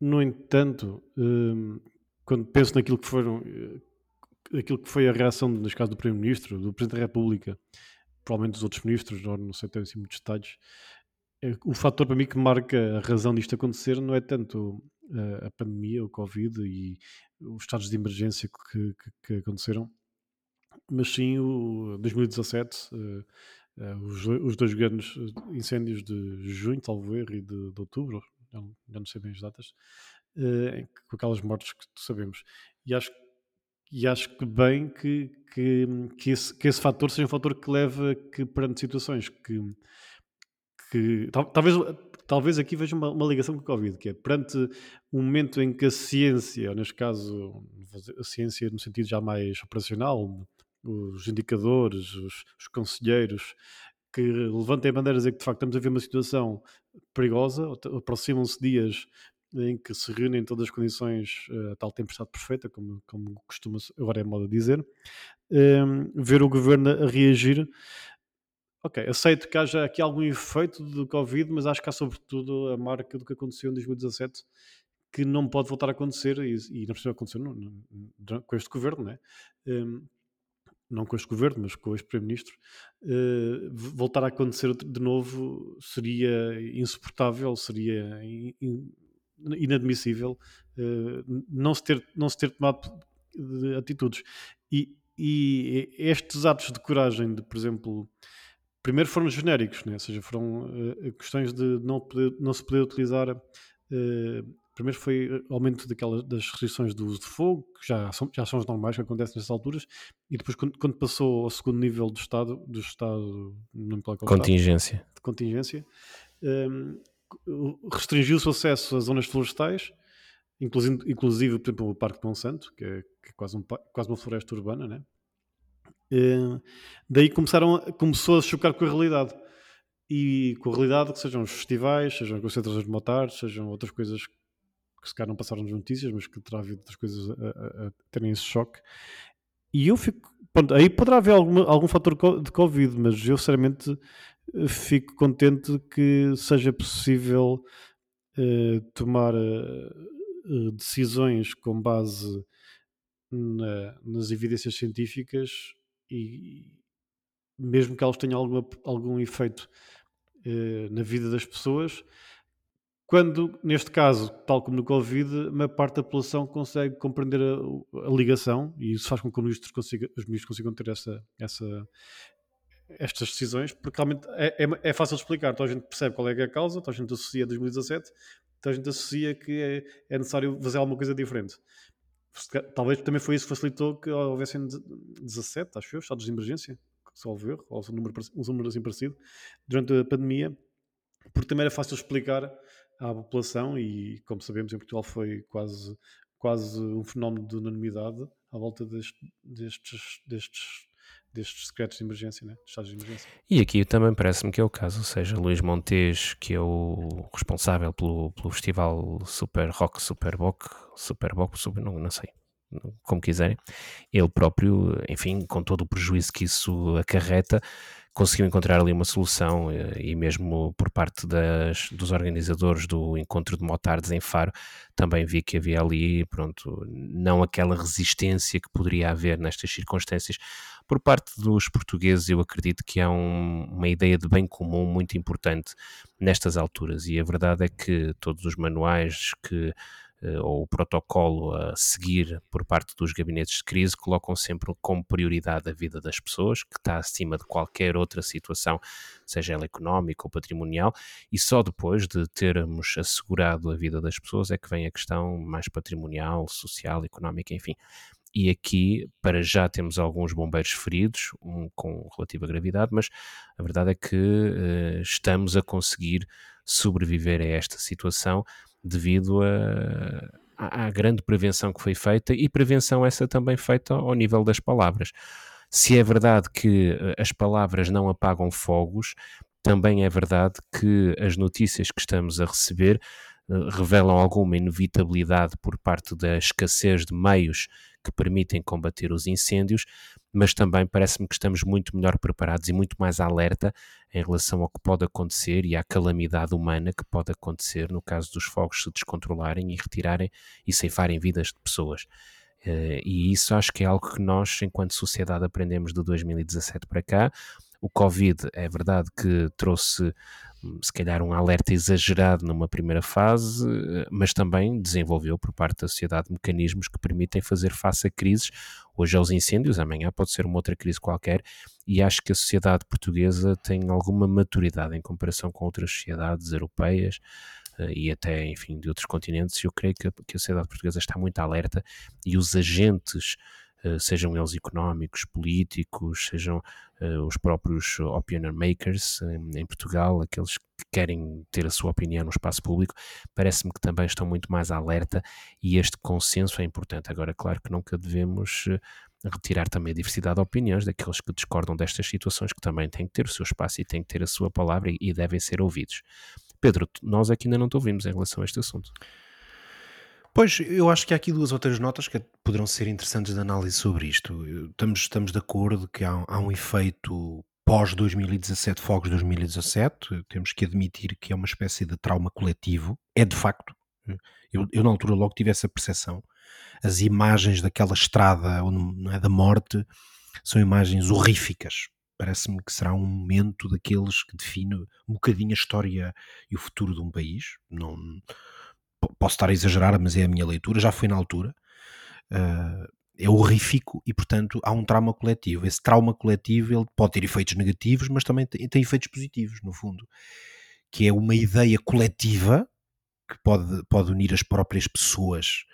No entanto, hum, quando penso naquilo que foram eh, aquilo que foi a reação, neste caso do Primeiro-Ministro, do Presidente da República, provavelmente dos outros ministros, não sei ter assim muitos detalhes, é, o fator para mim que marca a razão disto acontecer não é tanto a, a pandemia, o Covid e os estados de emergência que, que, que aconteceram, mas sim o 2017, uh, uh, os, os, dois grandes incêndios de junho, talvez e de, de outubro, já não, já não, sei bem as datas, com aquelas mortes que sabemos. E acho, e acho que bem que, que, que, esse, que esse fator seja um fator que leva que perante situações que, que talvez talvez aqui veja uma, uma, ligação com o Covid, que é perante um momento em que a ciência, neste caso a ciência no sentido já mais operacional, os indicadores, os, os conselheiros, que levantem bandeiras e que de facto estamos a ver uma situação perigosa, aproximam-se dias em que se reúnem todas as condições, uh, a tal tempestade perfeita, como, como costuma agora é moda dizer, um, ehm, ver o governo a reagir. Ok, aceito que haja aqui algum efeito do Covid, mas acho que há sobretudo a marca do que aconteceu em 2017 que não pode voltar a acontecer e, e não precisa acontecer com este governo, né? Um, ehm, não com este governo, mas com este Primeiro-Ministro, uh, voltar a acontecer de novo seria insuportável, seria in, in, inadmissível uh, não, se ter, não se ter tomado atitudes. E, e, estes atos de coragem, de, por exemplo, primeiro foram genéricos, né? ou seja, foram uh, questões de não, poder, não se poder utilizar Primeiro foi o aumento daquelas, das restrições do uso de fogo, que já são, já são as normais que acontecem nessas alturas, e depois quando, quando passou ao segundo nível do Estado, do Estado não me contingência. Estado, de contingência, um, restringiu-se o acesso às zonas florestais, inclusive, inclusive por exemplo, o Parque de Monsanto, que é, que é quase, um, quase uma floresta urbana, né? Uh, daí começaram a, começou a chocar com a realidade e com a realidade que sejam os festivais, sejam as concentrações de motards, sejam outras coisas que se calhar não passaram nas notícias, mas que terá havido outras coisas a, a, a terem esse choque. E eu fico. Pronto, aí poderá haver alguma, algum fator de Covid, mas eu sinceramente fico contente que seja possível uh, tomar uh, decisões com base na, nas evidências científicas e mesmo que elas tenham alguma, algum efeito na vida das pessoas, quando, neste caso, tal como no Covid, uma parte da população consegue compreender a, a ligação e isso faz com que os ministros, consiga, os ministros consigam ter essa, essa, estas decisões, porque realmente é, é, é, fácil de explicar. Toda a gente percebe qual é, é a causa, toda a gente associa 2017, toda a gente associa que é, é necessário fazer alguma coisa diferente. Talvez também foi isso que facilitou que houvessem 17, acho eu, estados de emergência, salvo erro, ou um número, um número assim parecido, durante a pandemia, porque também era fácil explicar à população e, como sabemos, em Portugal foi quase, quase um fenómeno de unanimidade à volta deste, destes, destes, destes secretos de emergência, né? estados de emergência. E aqui também parece-me que é o caso, ou seja, Luís Montes, que é o responsável pelo, pelo festival Super Rock, Super Boc, Super Boc, Super, não, não sei, como quiserem, ele próprio, enfim, com todo o prejuízo que isso acarreta, conseguiu encontrar ali uma solução eh, e mesmo por parte das, dos organizadores do encontro de motards em Faro também vi que havia ali, pronto, não aquela resistência que poderia haver nestas circunstâncias. Por parte dos portugueses, eu acredito que há um, uma ideia de bem comum muito importante nestas alturas e a verdade é que todos os manuais que ou o protocolo a seguir por parte dos gabinetes de crise colocam sempre como prioridade a vida das pessoas, que está acima de qualquer outra situação, seja ela económica ou patrimonial, e só depois de termos assegurado a vida das pessoas é que vem a questão mais patrimonial, social, económica, enfim. E aqui, para já, temos alguns bombeiros feridos, um com relativa gravidade, mas a verdade é que uh, estamos a conseguir sobreviver a esta situação devido à grande prevenção que foi feita e prevenção essa também feita ao nível das palavras. Se é verdade que eh, as palavras não apagam fogos, também é verdade que as notícias que estamos a receber uh, revelam alguma inevitabilidade por parte da escassez de meios que permitem combater os incêndios, mas também parece-me que estamos muito melhor preparados e muito mais alerta em relação ao que pode acontecer e à calamidade humana que pode acontecer no caso dos fogos se descontrolarem e retirarem e ceifarem vidas de pessoas. Uh, e isso acho que é algo que nós, enquanto sociedade, aprendemos de 2017 para cá. O Covid é verdade que trouxe hum, se calhar um alerta exagerado numa primeira fase, mas também desenvolveu por parte da sociedade mecanismos que permitem fazer face a crises. Hoje aos incêndios, amanhã pode ser uma outra crise qualquer, e acho que a sociedade portuguesa tem alguma maturidade em comparação com outras sociedades europeias uh, e até, enfim, de outros continentes. Eu creio que a, que a sociedade portuguesa está muito alerta e os agentes eh, sejam eles económicos, políticos, sejam uh, os próprios opinion makers em, Portugal, aqueles que querem ter a sua opinião no espaço público, parece-me que também estão muito mais alerta e este consenso é importante. Agora, claro que nunca devemos uh, retirar também a diversidade de opiniões daqueles que discordam destas situações, que também têm que ter o seu espaço e têm que ter a sua palavra e, e devem ser ouvidos. Pedro, nós aqui ainda não te ouvimos em relação a este assunto. Pois, eu acho que há aqui duas outras notas que poderão ser interessantes de análise sobre isto. Estamos, estamos de acordo que há, há um efeito pós-2017, fogos 2017, temos que admitir que é uma espécie de trauma coletivo, é de facto. Eu, eu na altura logo tive essa percepção. As imagens daquela estrada não é, da morte são imagens horríficas. Parece-me que será um momento daqueles que define um bocadinho a história e o futuro de um país. Não, posso estar a exagerar, mas é a minha leitura, já foi na altura. Uh, é horrífico e, portanto, há um trauma coletivo. Esse trauma coletivo ele pode ter efeitos negativos, mas também tem, tem efeitos positivos, no fundo, que é uma ideia coletiva que pode, pode unir as próprias pessoas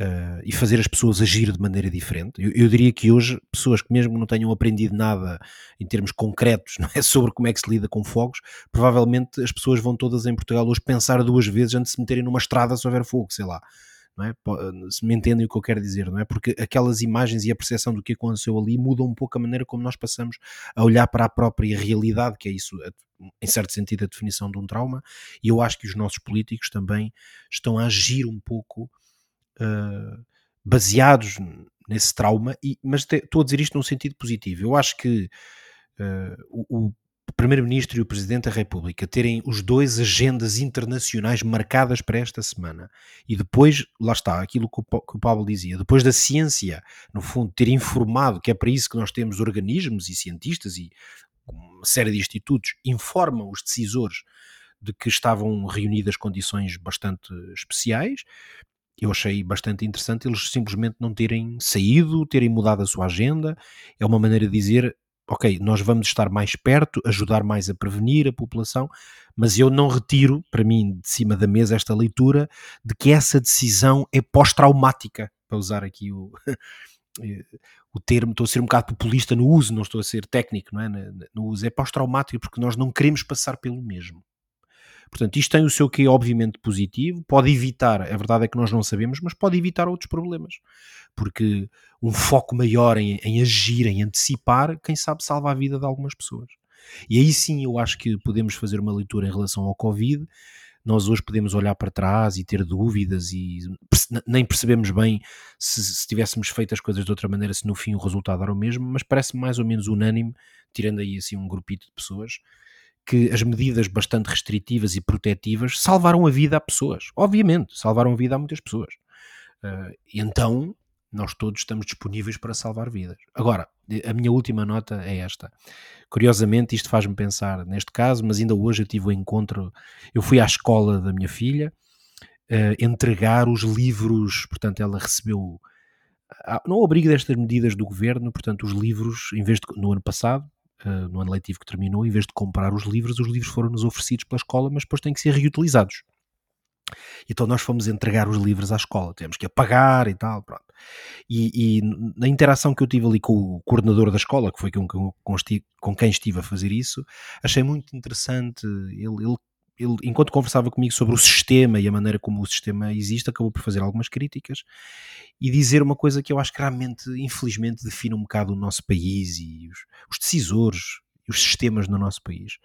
uh, e fazer as pessoas agir de maneira diferente. Eu, eu, diria que hoje, pessoas que mesmo não tenham aprendido nada em termos concretos não é, sobre como é que se lida com fogos, provavelmente as pessoas vão todas em Portugal hoje pensar duas vezes antes de se meterem numa estrada se houver fogo, sei lá. Não é? Se me entendem o que eu quero dizer, não é? Porque aquelas imagens e a percepção do que aconteceu ali mudam um pouco a maneira como nós passamos a olhar para a própria realidade, que é isso, em certo sentido, a definição de um trauma, e eu acho que os nossos políticos também estão a agir um pouco uh, baseados nesse trauma, e, mas te, estou a dizer isto num sentido positivo. Eu acho que uh, o, o Primeiro-Ministro e o Presidente da República terem os dois agendas internacionais marcadas para esta semana e depois, lá está, aquilo que o, que o Pablo dizia, depois da ciência, no fundo, ter informado que é para isso que nós temos organismos e cientistas e uma série de institutos, informam os decisores de que estavam reunidas condições bastante especiais eu achei bastante interessante eles simplesmente não terem saído, terem mudado a sua agenda. É uma maneira de dizer: ok, nós vamos estar mais perto, ajudar mais a prevenir a população, mas eu não retiro para mim de cima da mesa esta leitura de que essa decisão é pós-traumática, para usar aqui o. o termo, estou a ser um bocado populista no uso, não estou a ser técnico, não é? No uso é pós-traumático porque nós não queremos passar pelo mesmo. Portanto, isto tem o seu que obviamente positivo, pode evitar, a verdade é que nós não sabemos, mas pode evitar outros problemas. Porque um foco maior em, em agir, em antecipar, quem sabe salva a vida de algumas pessoas. E aí sim eu acho que podemos fazer uma leitura em relação ao Covid. Nós hoje podemos olhar para trás e ter dúvidas e nem percebemos bem se, se tivéssemos feito as coisas de outra maneira, se no fim o resultado era o mesmo, mas parece mais ou menos unânime, tirando aí assim um grupito de pessoas, que as medidas bastante restritivas e protetivas salvaram a vida a pessoas. Obviamente, salvaram a vida a muitas pessoas. Uh, então, nós todos estamos disponíveis para salvar vidas. Agora, a minha última nota é esta. Curiosamente, isto faz-me pensar neste caso, mas ainda hoje eu tive o um encontro. Eu fui à escola da minha filha uh, entregar os livros, portanto, ela recebeu. No abrigo destas medidas do governo, portanto, os livros, em vez de no ano passado, uh, no ano letivo que terminou, em vez de comprar os livros, os livros foram-nos oferecidos pela escola, mas depois têm que ser reutilizados. Então nós fomos entregar os livros à escola, temos que apagar e tal, pronto. E, e, na interação que eu tive ali com o coordenador da escola, que foi com, com, com quem estive a fazer isso, achei muito interessante. Ele, ele, ele, enquanto conversava comigo sobre o sistema e a maneira como o sistema existe, acabou por fazer algumas críticas e dizer uma coisa que eu acho que realmente, infelizmente, define um bocado o nosso país e os, os decisores os sistemas no nosso país.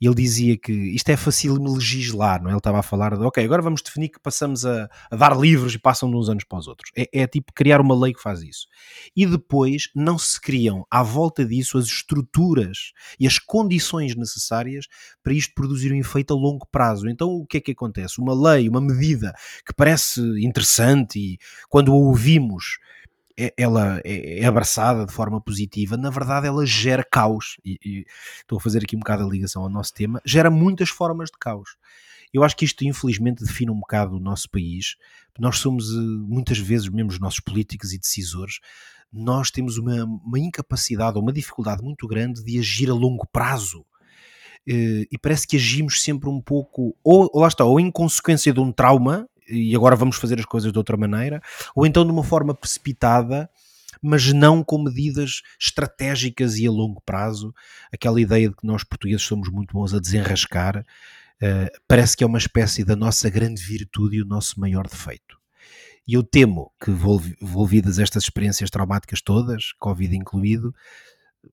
E ele dizia que isto é fácil me legislar, não é? Ele estava a falar de, ok, agora vamos definir que passamos a, a dar livros e passam de uns anos para os outros. É, é, tipo criar uma lei que faz isso. E depois não se criam à volta disso as estruturas e as condições necessárias para isto produzir um efeito a longo prazo. Então o que é que acontece? Uma lei, uma medida que parece interessante e quando a ouvimos ela é, é abraçada de forma positiva, na verdade ela gera caos. E, e, estou a fazer aqui um bocado a ligação ao nosso tema, gera muitas formas de caos. Eu acho que isto infelizmente define um bocado o nosso país. Nós somos eh, muitas vezes, mesmo os nossos políticos e decisores, nós temos uma, uma incapacidade ou uma dificuldade muito grande de agir a longo prazo. Eh, e parece que agimos sempre um pouco, ou, lá está, ou em consequência de um trauma, e agora vamos fazer as coisas de outra maneira, ou então de uma forma precipitada, mas não com medidas estratégicas e a longo prazo. Aquela ideia de que nós portugueses somos muito bons a desenrascar, uh, parece que é uma espécie da nossa grande virtude e o nosso maior defeito. E eu temo que, envolvidas estas experiências traumáticas todas, Covid incluído,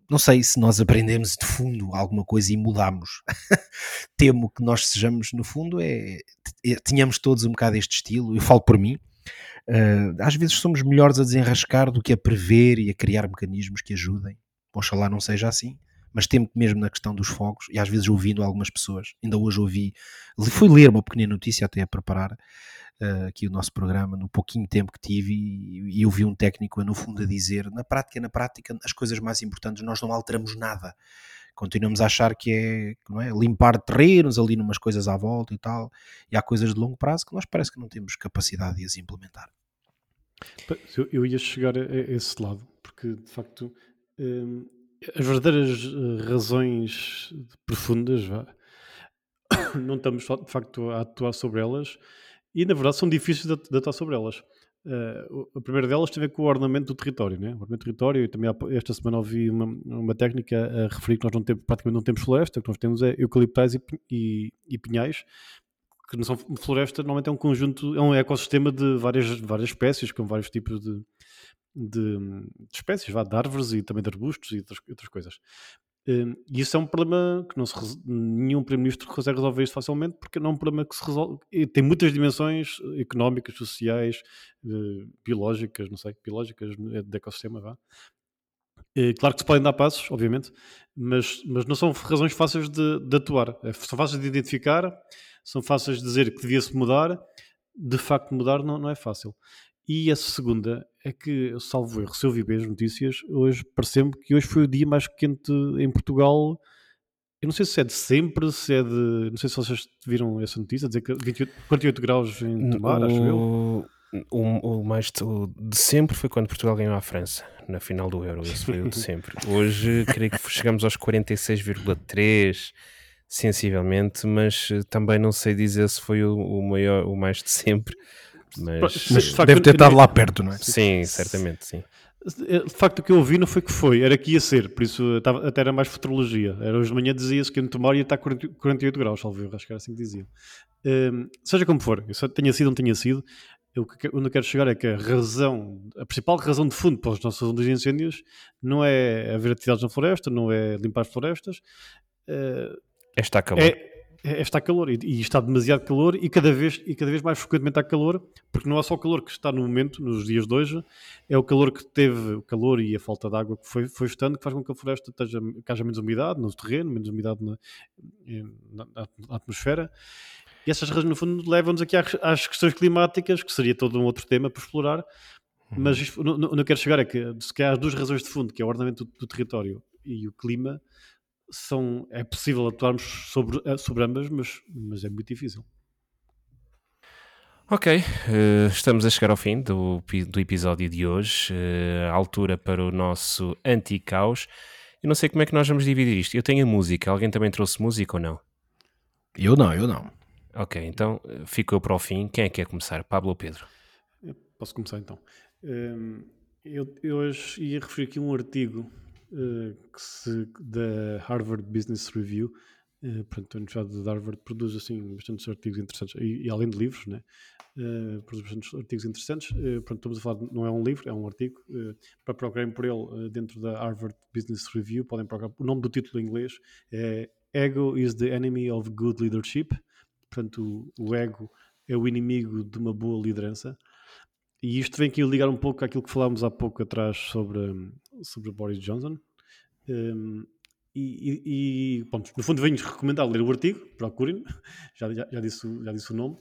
não sei se nós aprendemos de fundo alguma coisa e mudamos. Temo que nós sejamos, no fundo, é, é, tenhamos todos um bocado este estilo, eu falo por mim. Uh, às vezes somos melhores a desenrascar do que a prever e a criar mecanismos que ajudem. Oxalá não seja assim, mas temo que mesmo na questão dos fogos, e às vezes ouvindo algumas pessoas, ainda hoje ouvi, fui ler uma pequena notícia até a preparar, uh, aqui o nosso programa, no pouquinho tempo que tive, e, e eu vi um técnico, no fundo, a dizer: na prática, na prática, as coisas mais importantes nós não alteramos nada. Continuamos a achar que é, não é limpar terrenos ali numas coisas à volta e tal, e há coisas de longo prazo que nós parece que não temos capacidade de as implementar. Eu, ia chegar a, a, esse lado, porque de facto hum, as verdadeiras eh, razões profundas não estamos de facto a atuar sobre elas e na verdade são difíceis de, atuar sobre elas. Uh, a primeira delas tem a ver com o ordenamento do território, né? o ordenamento do território, e também esta semana ouvi uma, uma técnica a referir que nós não temos, praticamente não temos floresta, o que nós temos é eucaliptais e, e, e pinhais, que não são floresta, normalmente é um conjunto, é um ecossistema de várias, várias espécies, com vários tipos de, de, de espécies, vá, de árvores e também de arbustos e outras, outras coisas. Hum, e isso é um problema que não se, nenhum primeiro-ministro consegue resolver isto facilmente, porque não é um problema que se resolve. Tem muitas dimensões económicas, sociais, eh, biológicas, não sei, biológicas eh, de ecossistema, vá. Claro que se podem dar passos, obviamente, mas, mas não são razões fáceis de, de atuar. É, são fáceis de identificar, são fáceis de dizer que devia-se mudar. De facto, mudar não, não é fácil. E a segunda é que, salvo erro, se eu vi bem as notícias, hoje parece-me que hoje foi o dia mais quente em Portugal. Eu não sei se é de sempre, se é de. Não sei se vocês viram essa notícia, dizer que 28, 48 graus em Tomar, acho eu. O, o mais de, o de sempre foi quando Portugal ganhou a França na final do Euro. Esse foi o de sempre. Hoje, creio que chegamos aos 46,3 sensivelmente, mas eh, também não sei dizer se foi o, o maior, o mais de sempre. Mas, mas de deve ter estado lá perto, não é? Sim, certamente, sim. Eh, de facto, o que eu ouvi não foi que foi, era que ia ser, por isso estava, até era mais futurologia. Era hoje de manhã dizia-se que em Tomar ia estar 48 graus, salvo acho que era assim que diziam. Um, ehm, seja como for, isso tenha sido ou não tenha sido, eu, onde eu quero chegar é que a razão, a principal razão de fundo para os nossos ondas de incêndios não é haver atividades na floresta, não é limpar as florestas. Uh, é estar calor. É, está calor e, e, está demasiado calor e cada, vez, e cada vez mais frequentemente há calor, porque não é só o calor que está no momento, nos dias de hoje, é o calor que teve, o calor e a falta de água que foi, foi estando, que faz com que a floresta esteja, que haja menos umidade no terreno, menos umidade na, na, na atmosfera. E essas razões, no fundo, levam-nos aqui às, questões climáticas, que seria todo um outro tema para explorar, uhum. mas isto, não, não, quero chegar é que, se calhar, as duas razões de fundo, que é o ordenamento do, do território e o clima, são, é possível atuarmos sobre, eh, sobre ambas, mas, mas é muito difícil. Ok, uh, estamos a chegar ao fim do, do episódio de hoje, uh, altura para o nosso anti-caos. Eu não sei como é que nós vamos dividir isto. Eu tenho a música, alguém também trouxe música ou não? Eu não, eu não. Ok, então ficou para o fim. Quem é que quer começar? Pablo ou Pedro? Eu posso começar então. Um, eu, eu hoje ia referir aqui um artigo se, da Harvard Business Review. Uh, portanto, a Universidade de Harvard produz assim bastantes artigos interessantes e, e além de livros, né? uh, produz bastantes artigos interessantes. Uh, pronto, estamos a falar, não é um livro, é um artigo. Uh, para procurarem por ele dentro da Harvard Business Review, podem procurar. O nome do título em inglês é Ego is the Enemy of Good Leadership. Portanto, o, o ego é o inimigo de uma boa liderança. E isto vem aqui ligar um pouco àquilo que falámos há pouco atrás sobre, sobre Boris Johnson. Um, e, e, pronto, no fundo venho-vos recomendar ler o artigo, procurem, já, já, já, disse, já disse o nome,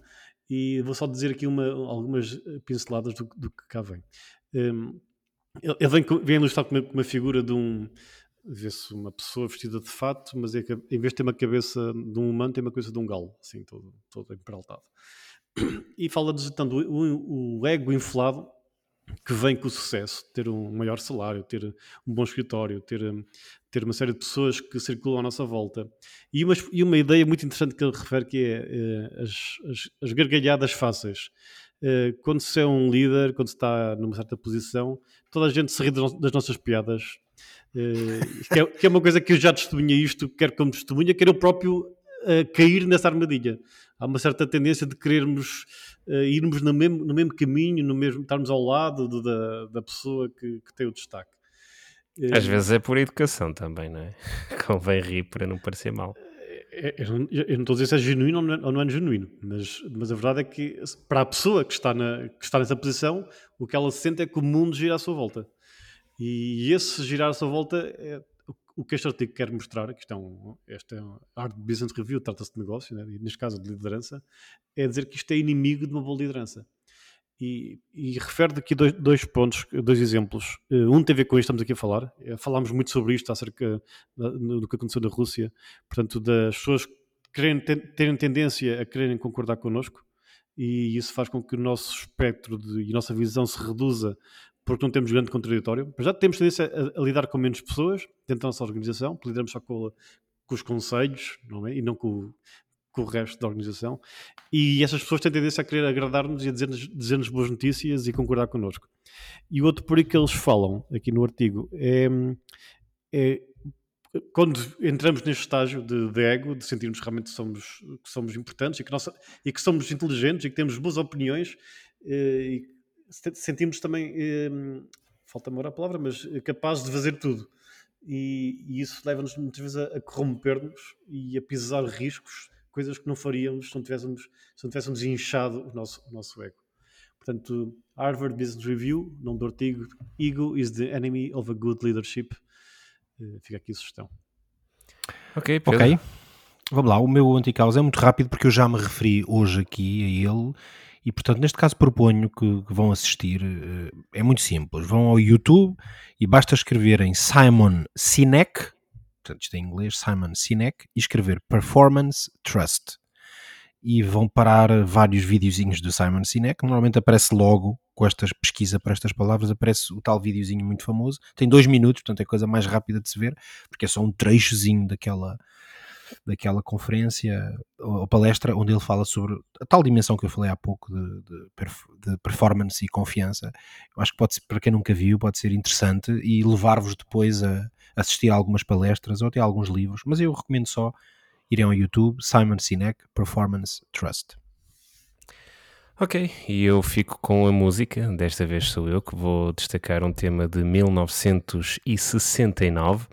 e vou só dizer aqui uma, algumas pinceladas do, do que cá vem. Um, ele vem, vem ilustrar com uma, uma figura de um, vê-se uma pessoa vestida de fato, mas é em vez de ter uma cabeça de um humano, tem uma cabeça de um galo, assim, todo, todo emperaltado. E fala-nos então do o, o ego inflado que vem com o sucesso, ter um maior salário, ter um bom escritório, ter, ter uma série de pessoas que circulam à nossa volta. E uma, e uma ideia muito interessante que ele refere que é, é as, as, as, gargalhadas fáceis. É, quando se é um líder, quando se está numa certa posição, toda a gente se ri das nossas piadas. É, que, é, que, é, uma coisa que eu já testemunhei isto, quer como testemunha, quer eu próprio cair nessa armadilha. Há uma certa tendência de querermos uh, irmos no mesmo, no mesmo caminho, no mesmo, estarmos ao lado da, da pessoa que, que tem o destaque. Às vezes é por educação também, não é? Convém rir para não parecer mal. Eh, eu não, eu não estou a dizer se é genuíno ou não é, ou não é genuíno, mas, mas a verdade é que para a pessoa que está, na, que está nessa posição, o que ela sente é que o mundo gira à sua volta. E esse girar à sua volta é, o que este artigo quer mostrar, que isto é um, este é um Art Business Review, trata-se de negócio, né, e neste caso de liderança, é dizer que isto é inimigo de uma boa liderança. E, e refere aqui dois, dois, pontos, dois exemplos. Eh, um tem a ver com isto estamos aqui a falar. Eh, falámos muito sobre isto acerca do que aconteceu na Rússia. Portanto, das pessoas querem, terem tendência a quererem concordar connosco e isso faz com que o nosso espectro de, e a nossa visão se reduza porque não temos grande contraditório. Já temos tendência a, a, lidar com menos pessoas dentro da nossa organização, lidamos só com, com os conselhos não é? e não com, com, o resto da organização. E essas pessoas têm tendência a querer agradar-nos e a dizer-nos dizer boas notícias e concordar connosco. E o outro por que eles falam aqui no artigo é, é quando entramos neste estágio de, de, ego, de sentirmos realmente que somos, que somos importantes e que, nossa, e que somos inteligentes e que temos boas opiniões eh, e sentimos também, eh, falta-me a palavra, mas capazes de fazer tudo. E, e isso leva-nos muitas vezes a, a corromper-nos e a pisar riscos, coisas que não faríamos se não tivéssemos, se não tivéssemos inchado o nosso, o nosso ego. Portanto, Harvard Business Review, nome do artigo, Ego is the enemy of a good leadership. Uh, fica aqui a sugestão. Ok, Pedro. ok. Vamos lá, o meu anticaos é muito rápido porque eu já me referi hoje aqui a ele e, portanto, neste caso proponho que, que, vão assistir. Eh, é muito simples. Vão ao YouTube e basta escreverem Simon Sinek, portanto, isto é em inglês, Simon Sinek, e escrever Performance Trust. E vão parar vários videozinhos do Simon Sinek. Normalmente aparece logo com esta pesquisa para estas palavras, aparece o tal videozinho muito famoso. Tem dois minutos, portanto é a coisa mais rápida de se ver, porque é só um trechozinho daquela, daquela conferência ou palestra onde ele fala sobre a tal dimensão que eu falei há pouco de, de, de performance e confiança. Eu acho que pode ser, para quem nunca viu, pode ser interessante e levar-vos depois a assistir a algumas palestras ou até a alguns livros, mas eu recomendo só irem ao YouTube, Simon Sinek, Performance Trust. Ok, e eu fico com a música, desta vez sou eu que vou destacar um tema de 1969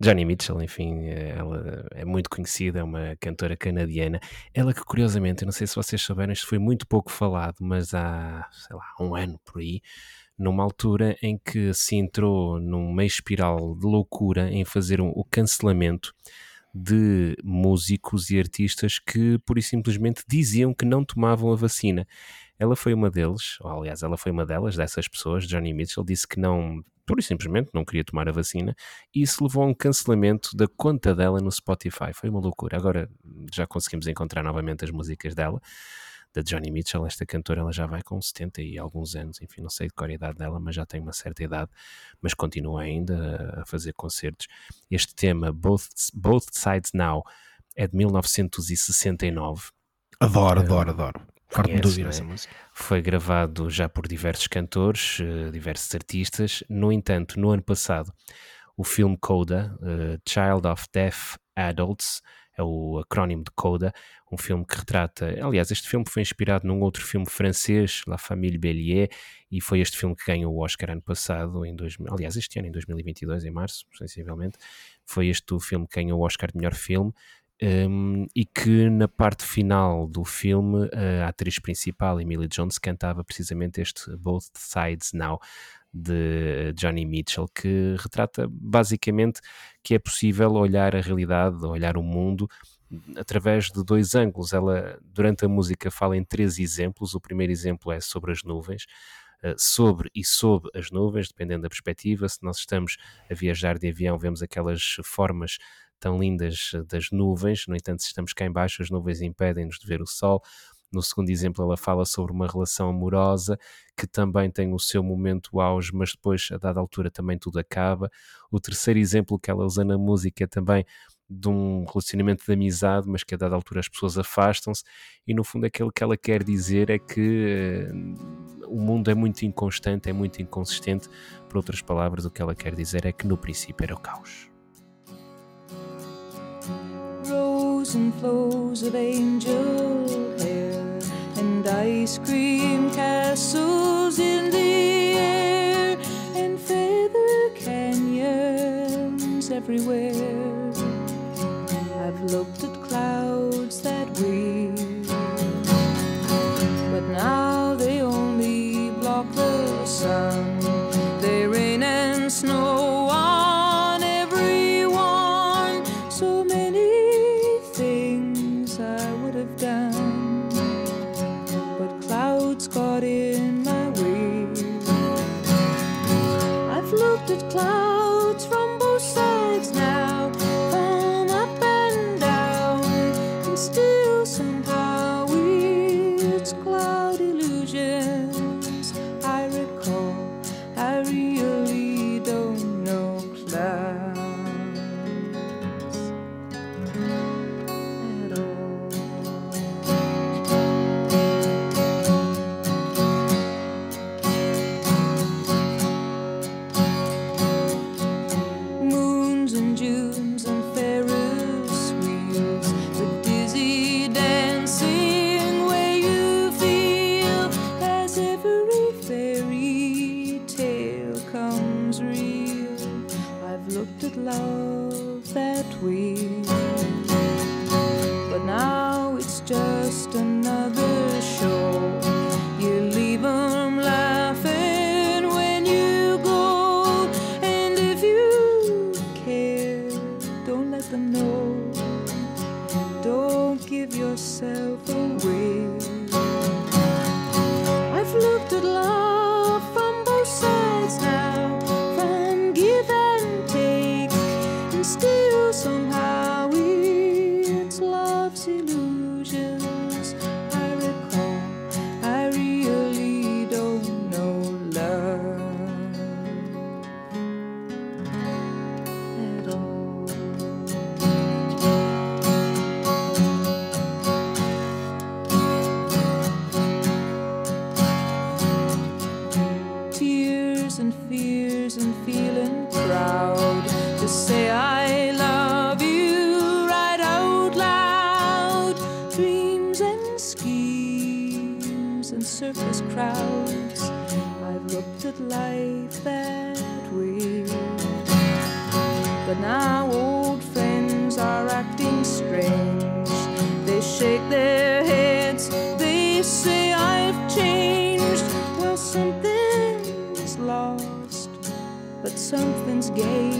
Johnny Mitchell, enfim, ela é muito conhecida, é uma cantora canadiana. Ela que, curiosamente, eu não sei se vocês souberam, isto foi muito pouco falado, mas há, sei lá, um ano por aí, numa altura em que se entrou num meio espiral de loucura em fazer um, o cancelamento de músicos e artistas que, pura e simplesmente, diziam que não tomavam a vacina. Ela foi uma deles, ou aliás, ela foi uma delas, dessas pessoas, Johnny Mitchell, disse que não pura e simplesmente não queria tomar a vacina, e isso levou a um cancelamento da conta dela no Spotify. Foi uma loucura. Agora já conseguimos encontrar novamente as músicas dela, da Johnny Mitchell. Esta cantora ela já vai com 70 e alguns anos, enfim, não sei de qual é a idade dela, mas já tem uma certa idade, mas continua ainda a fazer concertos. Este tema, Both, Both Sides Now, é de 1969. Adoro, adoro, adoro. Farto-me de ouvir essa música. Foi gravado já por diversos cantores, uh, diversos artistas. No entanto, no ano passado, o filme Coda, uh, Child of Deaf Adults, é é o acrónimo de CODA, um filme que retrata. Aliás, este filme foi inspirado num outro filme francês, La Famille Bélier, e foi este filme que ganhou o Oscar ano passado, em dois, aliás, este ano, em 2022, em março, sensivelmente. Foi este o filme que ganhou o Oscar de melhor filme. Um, e que na parte final do filme a atriz principal, Emily Jones, cantava precisamente este Both Sides Now de Johnny Mitchell, que retrata basicamente que é possível olhar a realidade, olhar o mundo através de dois ângulos. Ela, durante a música, fala em três exemplos. O primeiro exemplo é sobre as nuvens, eh, sobre e sob as nuvens, dependendo da perspectiva. Se nós estamos a viajar de avião, vemos aquelas formas tão lindas das nuvens, no entanto, se estamos cá embaixo, as nuvens impedem-nos de ver o sol. No segundo exemplo, ela fala sobre uma relação amorosa que também tem o seu momento auge, mas depois, a dada altura, também tudo acaba. O terceiro exemplo que ela usa na música é também de um relacionamento de amizade, mas que a dada altura as pessoas afastam-se, e no fundo aquilo que ela quer dizer é que uh, o mundo é muito inconstante, é muito inconsistente. Por outras palavras, o que ela quer dizer é que no princípio era o caos. And flows of angel hair and ice cream castles in the air and feather canyons everywhere I've looked at clouds that weep, but now they only block the sun. But now old friends are acting strange. They shake their heads, they say I've changed. Well, something's lost, but something's gained